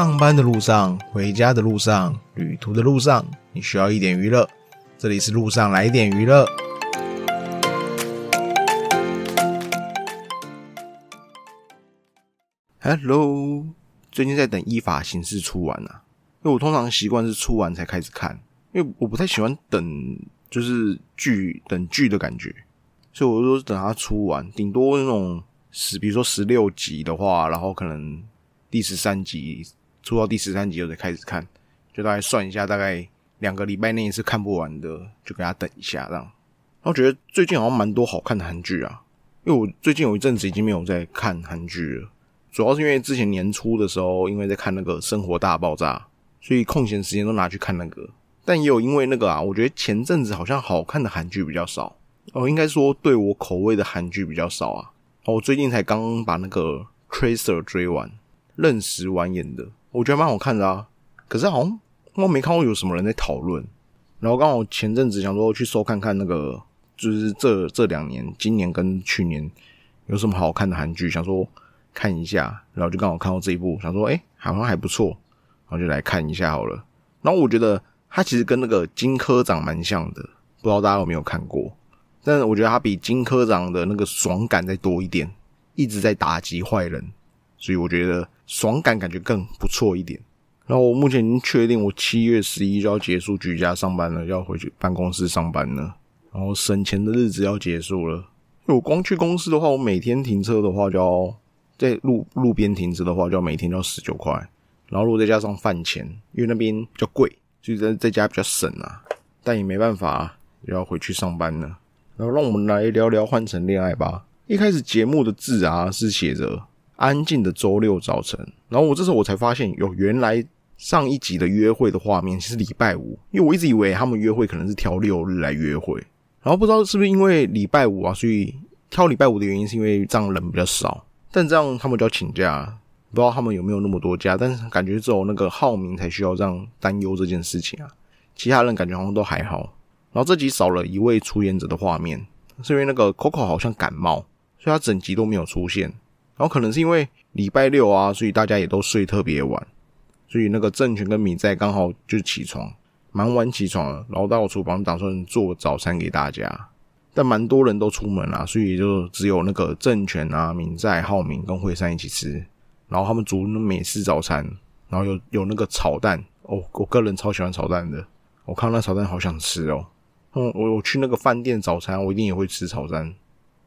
上班的路上、回家的路上、旅途的路上，你需要一点娱乐。这里是路上来点娱乐。Hello，最近在等依法行事出完啊，因为我通常习惯是出完才开始看，因为我不太喜欢等，就是剧等剧的感觉，所以我都是等它出完，顶多那种十，比如说十六集的话，然后可能第十三集出到第十三集我再开始看，就大概算一下，大概两个礼拜内是看不完的，就给他等一下这样。然后觉得最近好像蛮多好看的韩剧啊，因为我最近有一阵子已经没有在看韩剧了。主要是因为之前年初的时候，因为在看那个《生活大爆炸》，所以空闲时间都拿去看那个。但也有因为那个啊，我觉得前阵子好像好看的韩剧比较少哦，应该说对我口味的韩剧比较少啊。哦，我最近才刚把那个《Tracer》追完，认识完演的，我觉得蛮好看的啊。可是好像我没看过有什么人在讨论。然后刚好前阵子想说去搜看看那个，就是这这两年，今年跟去年有什么好看的韩剧，想说。看一下，然后就刚好看到这一部，想说，哎，好像还不错，然后就来看一下好了。然后我觉得它其实跟那个金科长蛮像的，不知道大家有没有看过？但是我觉得它比金科长的那个爽感再多一点，一直在打击坏人，所以我觉得爽感感觉更不错一点。然后我目前已经确定，我七月十一就要结束居家上班了，要回去办公室上班了。然后省钱的日子要结束了，我光去公司的话，我每天停车的话就要。在路路边停车的话，就要每天要十九块，然后如果再加上饭钱，因为那边比较贵，所以在在家比较省啊。但也没办法，也要回去上班了。然后让我们来聊聊《换成恋爱》吧。一开始节目的字啊是写着“安静的周六早晨”，然后我这时候我才发现，有原来上一集的约会的画面是礼拜五，因为我一直以为他们约会可能是挑六日来约会，然后不知道是不是因为礼拜五啊，所以挑礼拜五的原因是因为这样人比较少。但这样他们就要请假，不知道他们有没有那么多假。但是感觉只有那个浩明才需要这样担忧这件事情啊，其他人感觉好像都还好。然后这集少了一位出演者的画面，是因为那个 Coco 好像感冒，所以他整集都没有出现。然后可能是因为礼拜六啊，所以大家也都睡特别晚，所以那个郑权跟米在刚好就起床，蛮晚起床了，然后到厨房打算做早餐给大家。但蛮多人都出门啦，所以就只有那个郑权啊、敏在、浩明跟惠山一起吃。然后他们煮那美式早餐，然后有有那个炒蛋哦，我个人超喜欢炒蛋的。我看到那炒蛋好想吃哦。嗯，我我去那个饭店早餐，我一定也会吃炒蛋。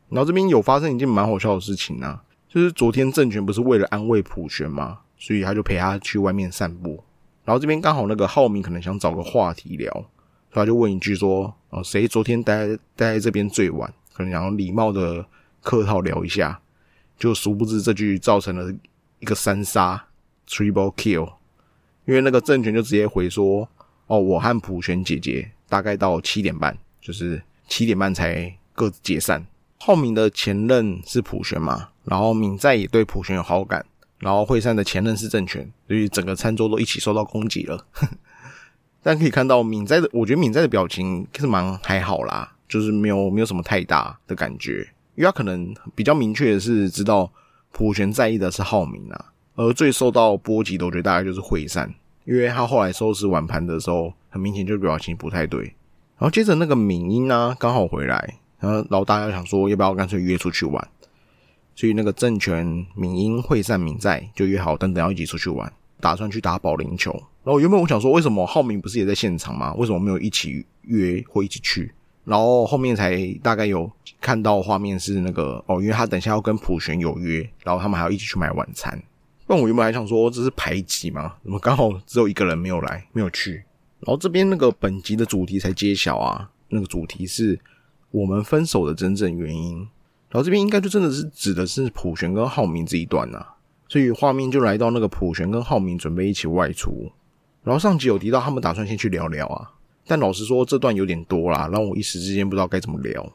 然后这边有发生一件蛮好笑的事情啊，就是昨天郑权不是为了安慰普璇嘛，所以他就陪他去外面散步。然后这边刚好那个浩明可能想找个话题聊。所以他就问一句说：“哦，谁昨天待待在这边最晚？可能想要礼貌的客套聊一下，就殊不知这句造成了一个三杀 （triple kill）。因为那个郑权就直接回说：‘哦，我和普璇姐姐大概到七点半，就是七点半才各自解散。’浩明的前任是普璇嘛，然后敏在也对普璇有好感，然后惠山的前任是郑权，所以整个餐桌都一起受到攻击了。”但可以看到敏在的，我觉得敏在的表情是蛮还好啦，就是没有没有什么太大的感觉，因为他可能比较明确的是知道普璇在意的是浩明啊，而最受到波及的，我觉得大概就是惠善，因为他后来收拾碗盘的时候，很明显就表情不太对。然后接着那个敏英呢，刚好回来，然后老大家想说要不要干脆约出去玩，所以那个郑权、敏英、惠善、敏在就约好等等要一起出去玩，打算去打保龄球。然后原本我想说，为什么浩明不是也在现场吗？为什么没有一起约或一起去？然后后面才大概有看到画面是那个哦，因为他等下要跟普璇有约，然后他们还要一起去买晚餐。但我原本还想说这是排挤吗？怎么刚好只有一个人没有来，没有去？然后这边那个本集的主题才揭晓啊，那个主题是我们分手的真正原因。然后这边应该就真的是指的是普璇跟浩明这一段呐，所以画面就来到那个普璇跟浩明准备一起外出。然后上集有提到他们打算先去聊聊啊，但老实说这段有点多啦，让我一时之间不知道该怎么聊。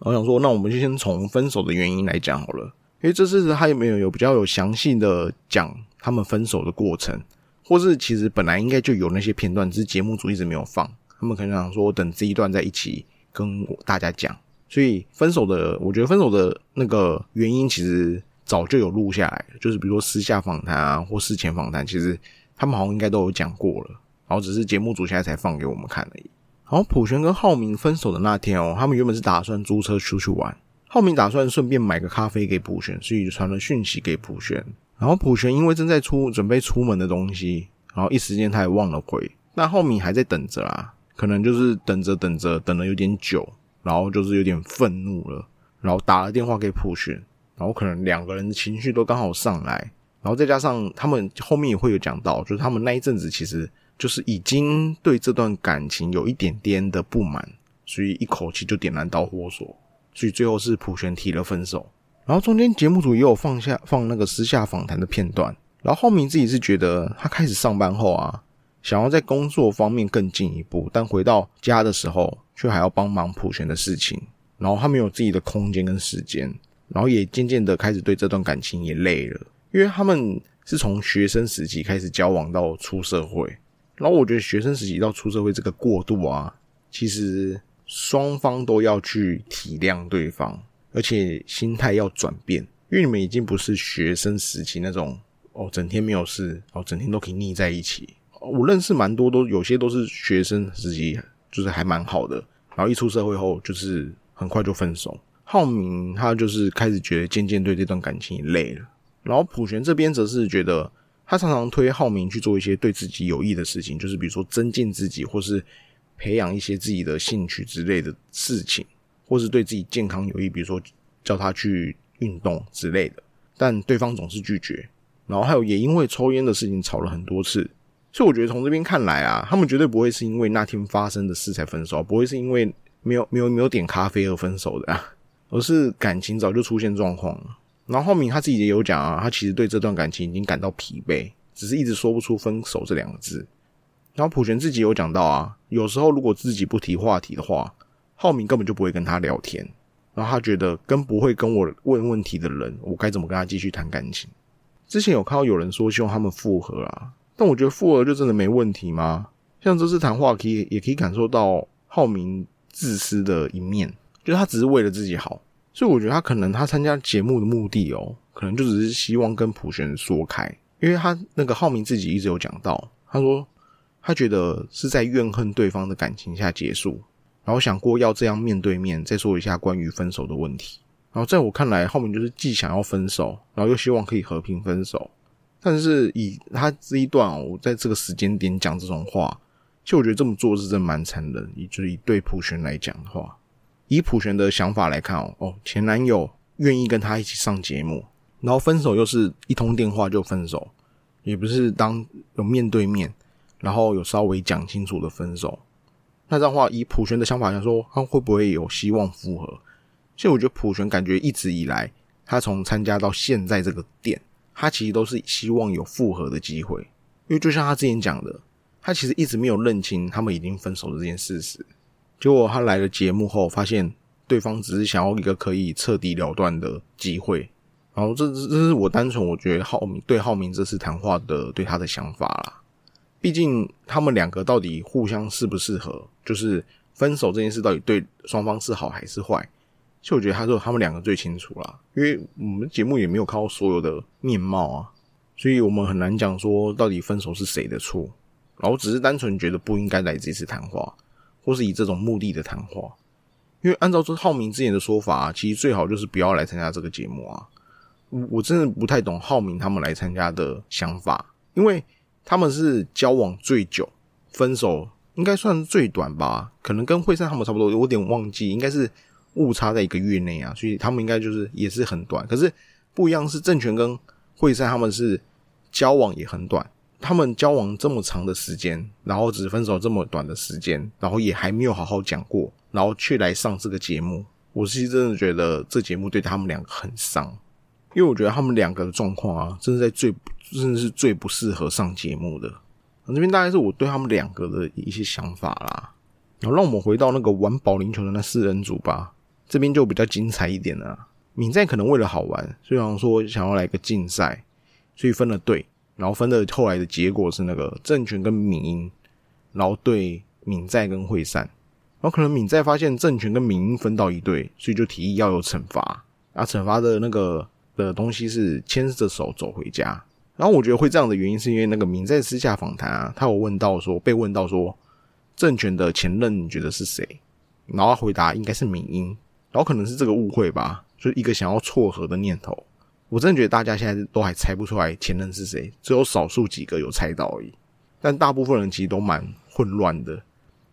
我想说，那我们就先从分手的原因来讲好了，因为这次他有没有有比较有详细的讲他们分手的过程，或是其实本来应该就有那些片段，只是节目组一直没有放。他们可能想说等这一段在一起跟大家讲，所以分手的，我觉得分手的那个原因其实早就有录下来，就是比如说私下访谈啊或事前访谈，其实。他们好像应该都有讲过了，然后只是节目组现在才放给我们看而已。然后普璇跟浩明分手的那天哦，他们原本是打算租车出去玩，浩明打算顺便买个咖啡给普璇，所以就传了讯息给普璇。然后普璇因为正在出准备出门的东西，然后一时间他也忘了回。那浩明还在等着啊，可能就是等着等着等了有点久，然后就是有点愤怒了，然后打了电话给普璇，然后可能两个人的情绪都刚好上来，然后再加上他们后面也会有讲到，就是他们那一阵子其实。就是已经对这段感情有一点点的不满，所以一口气就点燃导火索，所以最后是普璇提了分手。然后中间节目组也有放下放那个私下访谈的片段，然后浩明自己是觉得他开始上班后啊，想要在工作方面更进一步，但回到家的时候却还要帮忙普璇的事情，然后他没有自己的空间跟时间，然后也渐渐的开始对这段感情也累了，因为他们是从学生时期开始交往到出社会。然后我觉得学生时期到出社会这个过渡啊，其实双方都要去体谅对方，而且心态要转变，因为你们已经不是学生时期那种哦，整天没有事哦，整天都可以腻在一起。我认识蛮多，都有些都是学生时期，就是还蛮好的，然后一出社会后，就是很快就分手。浩明他就是开始觉得渐渐对这段感情也累了，然后普璇这边则是觉得。他常常推浩明去做一些对自己有益的事情，就是比如说增进自己，或是培养一些自己的兴趣之类的事情，或是对自己健康有益，比如说叫他去运动之类的。但对方总是拒绝，然后还有也因为抽烟的事情吵了很多次。所以我觉得从这边看来啊，他们绝对不会是因为那天发生的事才分手，不会是因为没有没有没有点咖啡而分手的，而是感情早就出现状况了。然后浩明他自己也有讲啊，他其实对这段感情已经感到疲惫，只是一直说不出分手这两个字。然后普璇自己有讲到啊，有时候如果自己不提话题的话，浩明根本就不会跟他聊天。然后他觉得跟不会跟我问问题的人，我该怎么跟他继续谈感情？之前有看到有人说希望他们复合啊，但我觉得复合就真的没问题吗？像这次谈话可以也可以感受到浩明自私的一面，就他只是为了自己好。所以我觉得他可能他参加节目的目的哦，可能就只是希望跟普璇说开，因为他那个浩明自己一直有讲到，他说他觉得是在怨恨对方的感情下结束，然后想过要这样面对面再说一下关于分手的问题。然后在我看来，浩明就是既想要分手，然后又希望可以和平分手。但是以他这一段哦，在这个时间点讲这种话，其实我觉得这么做是真蛮残忍，以就是以对普璇来讲的话。以普璇的想法来看哦，哦，前男友愿意跟他一起上节目，然后分手又是一通电话就分手，也不是当有面对面，然后有稍微讲清楚的分手。那这样的话，以普璇的想法来说，他会不会有希望复合？其实我觉得普璇感觉一直以来，他从参加到现在这个店，他其实都是希望有复合的机会，因为就像他之前讲的，他其实一直没有认清他们已经分手的这件事实。结果他来了节目后，发现对方只是想要一个可以彻底了断的机会。然后这这是我单纯我觉得浩明对浩明这次谈话的对他的想法啦。毕竟他们两个到底互相适不适合，就是分手这件事到底对双方是好还是坏，其实我觉得他说他们两个最清楚啦。因为我们节目也没有看到所有的面貌啊，所以我们很难讲说到底分手是谁的错。然后只是单纯觉得不应该来这次谈话。或是以这种目的的谈话，因为按照这浩明之前的说法，其实最好就是不要来参加这个节目啊。我我真的不太懂浩明他们来参加的想法，因为他们是交往最久，分手应该算最短吧？可能跟惠善他们差不多，有点忘记，应该是误差在一个月内啊，所以他们应该就是也是很短。可是不一样是政权跟惠善他们是交往也很短。他们交往这么长的时间，然后只分手这么短的时间，然后也还没有好好讲过，然后却来上这个节目，我是真的觉得这节目对他们两个很伤，因为我觉得他们两个的状况啊，真的在最真的是最不适合上节目的。这边大概是我对他们两个的一些想法啦。然后让我们回到那个玩保龄球的那四人组吧，这边就比较精彩一点了。敏在可能为了好玩，虽然说想要来个竞赛，所以分了队。然后分的后来的结果是那个政权跟闽英，然后对闽在跟会善，然后可能闽在发现政权跟闽英分到一队，所以就提议要有惩罚，啊，惩罚的那个的东西是牵着手走回家，然后我觉得会这样的原因，是因为那个敏在私下访谈啊，他有问到说，被问到说，政权的前任你觉得是谁？然后回答应该是敏英，然后可能是这个误会吧，就是一个想要撮合的念头。我真的觉得大家现在都还猜不出来前任是谁，只有少数几个有猜到而已。但大部分人其实都蛮混乱的。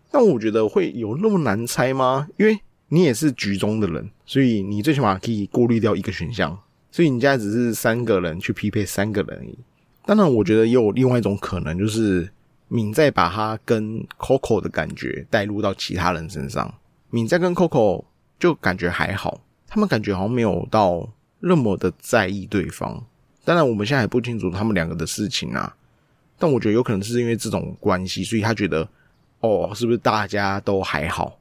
但我觉得会有那么难猜吗？因为你也是局中的人，所以你最起码可以过滤掉一个选项。所以你现在只是三个人去匹配三个人而已。当然，我觉得也有另外一种可能，就是敏在把他跟 Coco 的感觉带入到其他人身上。敏在跟 Coco 就感觉还好，他们感觉好像没有到那么的在意对方。当然，我们现在还不清楚他们两个的事情啊。但我觉得有可能是因为这种关系，所以他觉得哦，是不是大家都还好，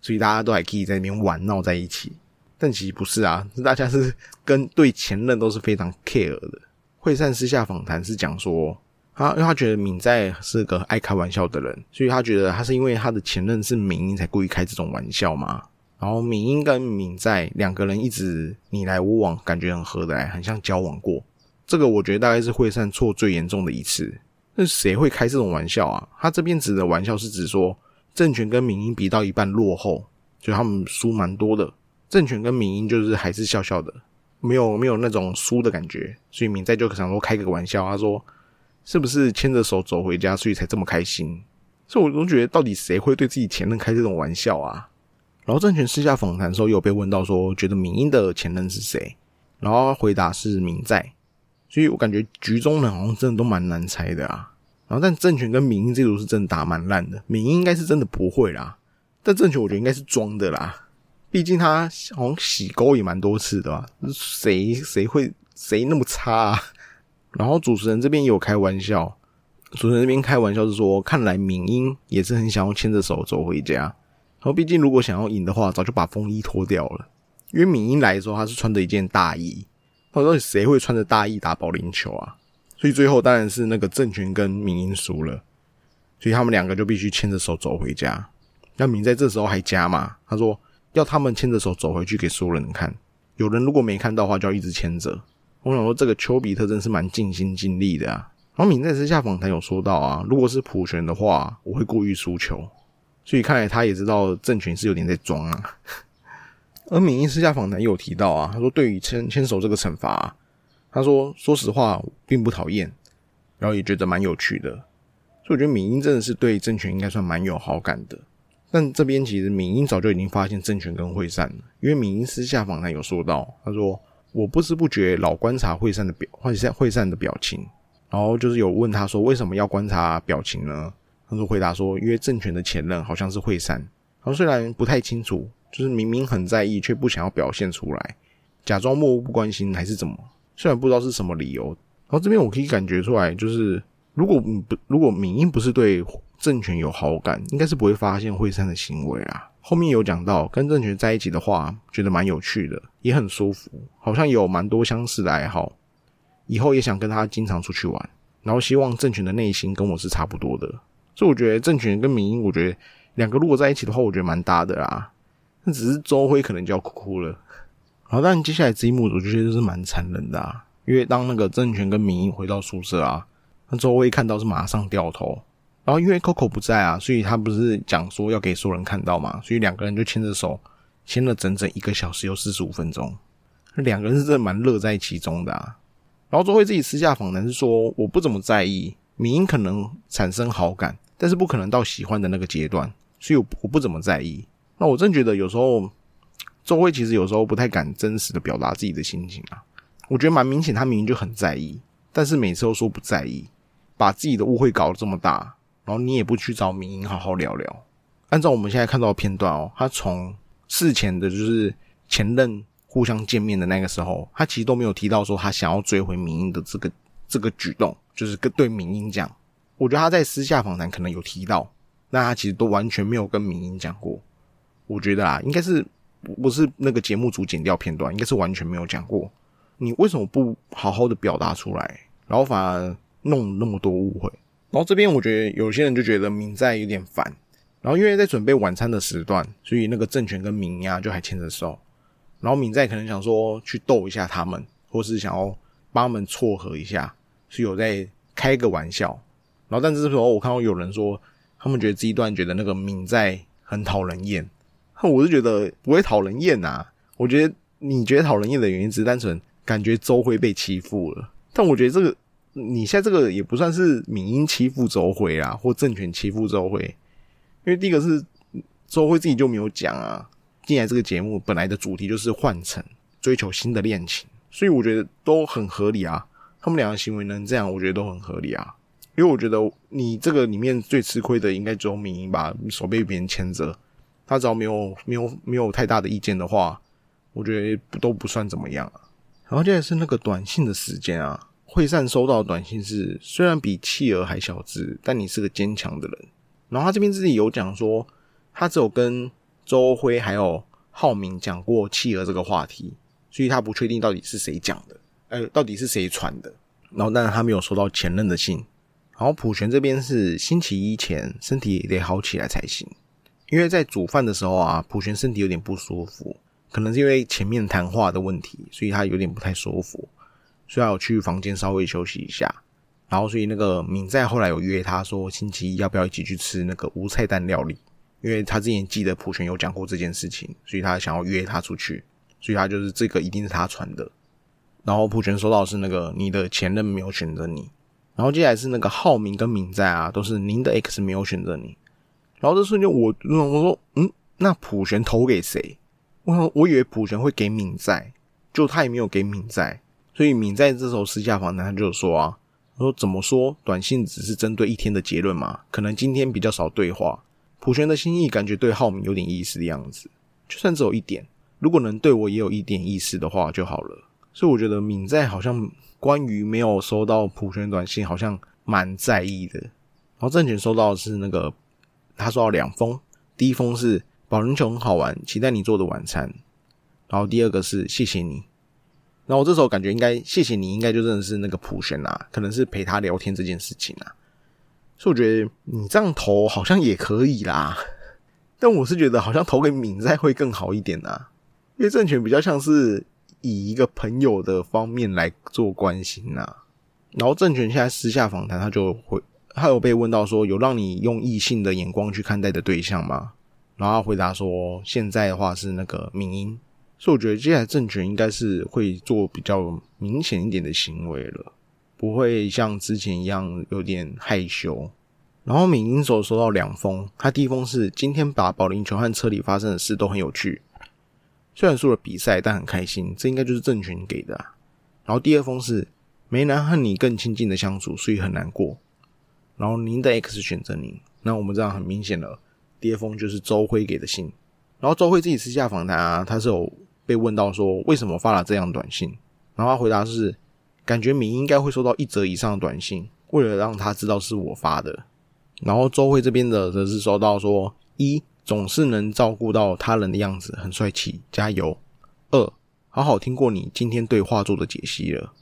所以大家都还可以在那边玩闹在一起。但其实不是啊，大家是跟对前任都是非常 care 的。惠善私下访谈是讲说，他因为他觉得敏在是个爱开玩笑的人，所以他觉得他是因为他的前任是敏英才故意开这种玩笑嘛。然后敏英跟敏在两个人一直你来我往，感觉很合得来，很像交往过。这个我觉得大概是会善错最严重的一次。那谁会开这种玩笑啊？他这边指的玩笑是指说，政权跟敏英比到一半落后，就他们输蛮多的。政权跟敏英就是还是笑笑的，没有没有那种输的感觉，所以敏在就想说开个玩笑，他说是不是牵着手走回家，所以才这么开心？所以我都觉得到底谁会对自己前任开这种玩笑啊？然后郑权私下访谈的时候有被问到说，觉得敏英的前任是谁？然后回答是敏在，所以我感觉局中人好像真的都蛮难猜的啊。然后但郑权跟敏英这组是真的打蛮烂的，敏英应该是真的不会啦，但郑权我觉得应该是装的啦。毕竟他好像洗沟也蛮多次的吧？谁谁会谁那么差？啊？然后主持人这边也有开玩笑，主持人这边开玩笑是说，看来敏英也是很想要牵着手走回家。然后毕竟如果想要赢的话，早就把风衣脱掉了。因为敏英来的时候，他是穿着一件大衣，到底谁会穿着大衣打保龄球啊？所以最后当然是那个郑权跟敏英输了，所以他们两个就必须牵着手走回家。那敏在这时候还加嘛？他说。要他们牵着手走回去给所有人看，有人如果没看到的话，就要一直牵着。我想说，这个丘比特真是蛮尽心尽力的啊。然后敏在私下访谈有说到啊，如果是普权的话，我会故意输球。所以看来他也知道政权是有点在装啊。而敏英私下访谈也有提到啊，他说对于牵牵手这个惩罚，他说说实话并不讨厌，然后也觉得蛮有趣的。所以我觉得敏英真的是对政权应该算蛮有好感的。但这边其实敏英早就已经发现政权跟惠善了，因为敏英私下访谈有说到，他说我不知不觉老观察惠善的表，惠善惠善的表情，然后就是有问他说为什么要观察表情呢？他就回答说，因为政权的前任好像是惠山，然后虽然不太清楚，就是明明很在意，却不想要表现出来，假装漠不关心还是怎么？虽然不知道是什么理由，然后这边我可以感觉出来，就是如果不如果敏英不是对。政权有好感，应该是不会发现惠山的行为啊。后面有讲到跟政权在一起的话，觉得蛮有趣的，也很舒服，好像有蛮多相似的爱好。以后也想跟他经常出去玩，然后希望政权的内心跟我是差不多的。所以我觉得政权跟民英，我觉得两个如果在一起的话，我觉得蛮搭的啦。那只是周辉可能就要哭哭了。好，但接下来这一幕我就觉得是蛮残忍的，啊，因为当那个政权跟民英回到宿舍啊，那周辉看到是马上掉头。然后因为 Coco 不在啊，所以他不是讲说要给所有人看到嘛，所以两个人就牵着手牵了整整一个小时又四十五分钟，两个人是真的蛮乐在其中的啊。然后周辉自己私下访谈是说，我不怎么在意，明英可能产生好感，但是不可能到喜欢的那个阶段，所以我我不怎么在意。那我真觉得有时候周慧其实有时候不太敢真实的表达自己的心情啊，我觉得蛮明显，他明明就很在意，但是每次都说不在意，把自己的误会搞得这么大。然后你也不去找明英好好聊聊。按照我们现在看到的片段哦，他从事前的就是前任互相见面的那个时候，他其实都没有提到说他想要追回明英的这个这个举动，就是跟对明英讲。我觉得他在私下访谈可能有提到，那他其实都完全没有跟明英讲过。我觉得啊，应该是不是那个节目组剪掉片段，应该是完全没有讲过。你为什么不好好的表达出来，然后反而弄那么多误会？然后这边我觉得有些人就觉得明在有点烦，然后因为在准备晚餐的时段，所以那个政权跟明呀就还牵着手，然后明在可能想说去逗一下他们，或是想要帮他们撮合一下，是有在开个玩笑。然后，但这时候我看到有人说，他们觉得这一段觉得那个敏在很讨人厌。我是觉得不会讨人厌啊。我觉得你觉得讨人厌的原因只是单纯感觉周辉被欺负了。但我觉得这个你现在这个也不算是敏英欺负周辉啊，或政权欺负周辉。因为第一个是周辉自己就没有讲啊，进来这个节目本来的主题就是换乘，追求新的恋情，所以我觉得都很合理啊。他们两个行为能这样，我觉得都很合理啊。因为我觉得你这个里面最吃亏的应该只有敏英吧，手被别人牵着，他只要没有没有没有太大的意见的话，我觉得都不算怎么样啊。然后接下来是那个短信的时间啊，惠善收到短信是虽然比企鹅还小只，但你是个坚强的人。然后他这边自己有讲说，他只有跟周辉还有浩明讲过企鹅这个话题，所以他不确定到底是谁讲的，呃，到底是谁传的。然后但是他没有收到前任的信。然后普璇这边是星期一前身体得好起来才行，因为在煮饭的时候啊，普璇身体有点不舒服，可能是因为前面谈话的问题，所以他有点不太舒服，所以要去房间稍微休息一下。然后所以那个敏在后来有约他说星期一要不要一起去吃那个无菜单料理，因为他之前记得普璇有讲过这件事情，所以他想要约他出去，所以他就是这个一定是他传的。然后普璇收到是那个你的前任没有选择你。然后接下来是那个浩明跟敏在啊，都是您的 X 没有选择你。然后这瞬间我我说嗯，那普璇投给谁？我我以为普璇会给敏在，就他也没有给敏在。所以敏在这时候私下访谈他就说啊，说怎么说短信只是针对一天的结论嘛，可能今天比较少对话。普璇的心意感觉对浩明有点意思的样子，就算只有一点，如果能对我也有一点意思的话就好了。所以我觉得敏在好像。关于没有收到普选短信，好像蛮在意的。然后郑权收到的是那个，他收到两封，第一封是保龄球很好玩，期待你做的晚餐。然后第二个是谢谢你。然后我这时候感觉应该谢谢你，应该就真的是那个普选啊，可能是陪他聊天这件事情啊。所以我觉得你这样投好像也可以啦，但我是觉得好像投给敏在会更好一点啊，因为政权比较像是。以一个朋友的方面来做关心呐，然后郑权现在私下访谈，他就会他有被问到说，有让你用异性的眼光去看待的对象吗？然后他回答说，现在的话是那个敏英，所以我觉得接下来郑权应该是会做比较明显一点的行为了，不会像之前一样有点害羞。然后敏英手收到两封，他第一封是今天把保龄球和车里发生的事都很有趣。虽然输了比赛，但很开心，这应该就是郑权给的。然后第二封是梅兰和你更亲近的相处，所以很难过。然后您的 X 选择您，那我们这样很明显了。第二封就是周辉给的信。然后周辉自己私下访谈啊，他是有被问到说为什么发了这样短信，然后他回答是感觉敏应该会收到一则以上的短信，为了让他知道是我发的。然后周辉这边的则是收到说一。总是能照顾到他人的样子，很帅气，加油！二，好好听过你今天对画作的解析了。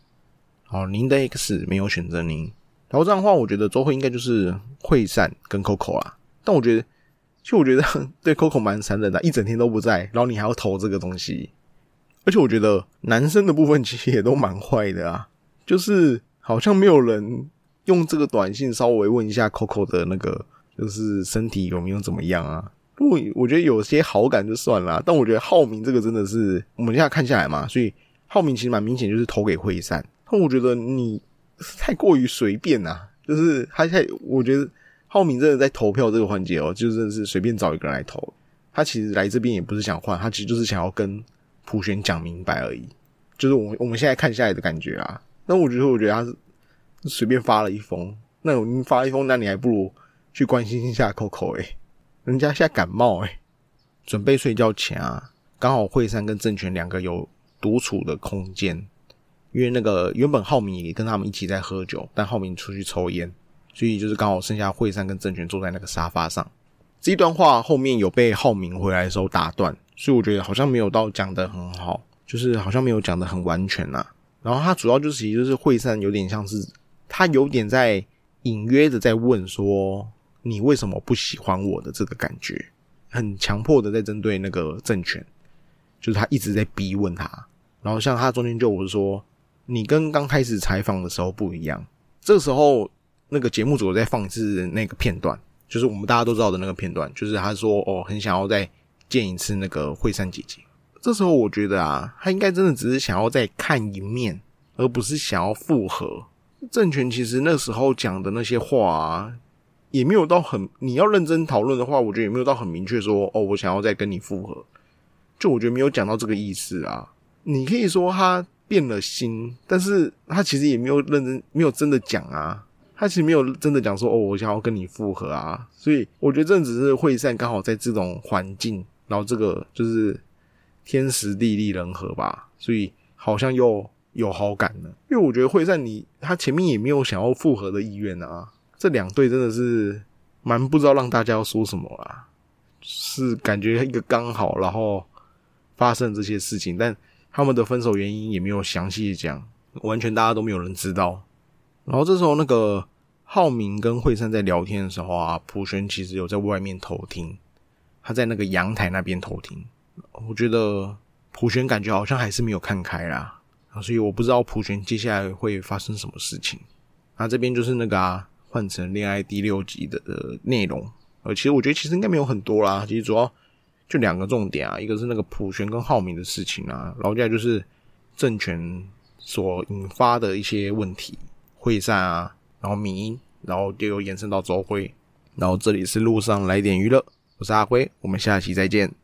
好，您的 X 没有选择您。然后这样的话，我觉得周慧应该就是会善跟 Coco 啊。但我觉得，其实我觉得对 Coco 蛮残忍的，一整天都不在，然后你还要投这个东西。而且我觉得男生的部分其实也都蛮坏的啊，就是好像没有人用这个短信稍微问一下 Coco 的那个，就是身体有没有怎么样啊？我我觉得有些好感就算了，但我觉得浩明这个真的是我们现在看下来嘛，所以浩明其实蛮明显就是投给惠善。但我觉得你太过于随便呐，就是他太我觉得浩明真的在投票这个环节哦，就真的是随便找一个人来投。他其实来这边也不是想换，他其实就是想要跟普璇讲明白而已。就是我我们现在看下来的感觉啊，那我觉得我觉得他是随便发了一封，那你发一封，那你还不如去关心一下 Coco 哎。人家现在感冒哎，准备睡觉前啊，刚好惠山跟郑权两个有独处的空间，因为那个原本浩明也跟他们一起在喝酒，但浩明出去抽烟，所以就是刚好剩下惠山跟郑权坐在那个沙发上。这一段话后面有被浩明回来的时候打断，所以我觉得好像没有到讲的很好，就是好像没有讲的很完全呐。然后他主要就是其实就是惠山有点像是他有点在隐约的在问说。你为什么不喜欢我的这个感觉？很强迫的在针对那个政权，就是他一直在逼问他。然后像他中间就我是说，你跟刚开始采访的时候不一样，这时候那个节目组在放一次那个片段，就是我们大家都知道的那个片段，就是他说哦，很想要再见一次那个惠善姐姐。这时候我觉得啊，他应该真的只是想要再看一面，而不是想要复合。政权其实那时候讲的那些话啊，也没有到很，你要认真讨论的话，我觉得也没有到很明确说哦，我想要再跟你复合。就我觉得没有讲到这个意思啊。你可以说他变了心，但是他其实也没有认真，没有真的讲啊。他其实没有真的讲说哦，我想要跟你复合啊。所以我觉得这只是会善刚好在这种环境，然后这个就是天时地利人和吧，所以好像又有好感了。因为我觉得会善你他前面也没有想要复合的意愿啊。这两对真的是蛮不知道让大家要说什么啦，是感觉一个刚好，然后发生这些事情，但。他们的分手原因也没有详细讲，完全大家都没有人知道。然后这时候，那个浩明跟惠善在聊天的时候啊，普璇其实有在外面偷听，他在那个阳台那边偷听。我觉得普璇感觉好像还是没有看开啦，所以我不知道普璇接下来会发生什么事情。那这边就是那个啊，换成恋爱第六集的内容。呃，其实我觉得其实应该没有很多啦，其实主要。就两个重点啊，一个是那个普璇跟浩明的事情啊，然后再就是政权所引发的一些问题，会散啊，然后民，然后就有延伸到周辉，然后这里是路上来点娱乐，我是阿辉，我们下期再见。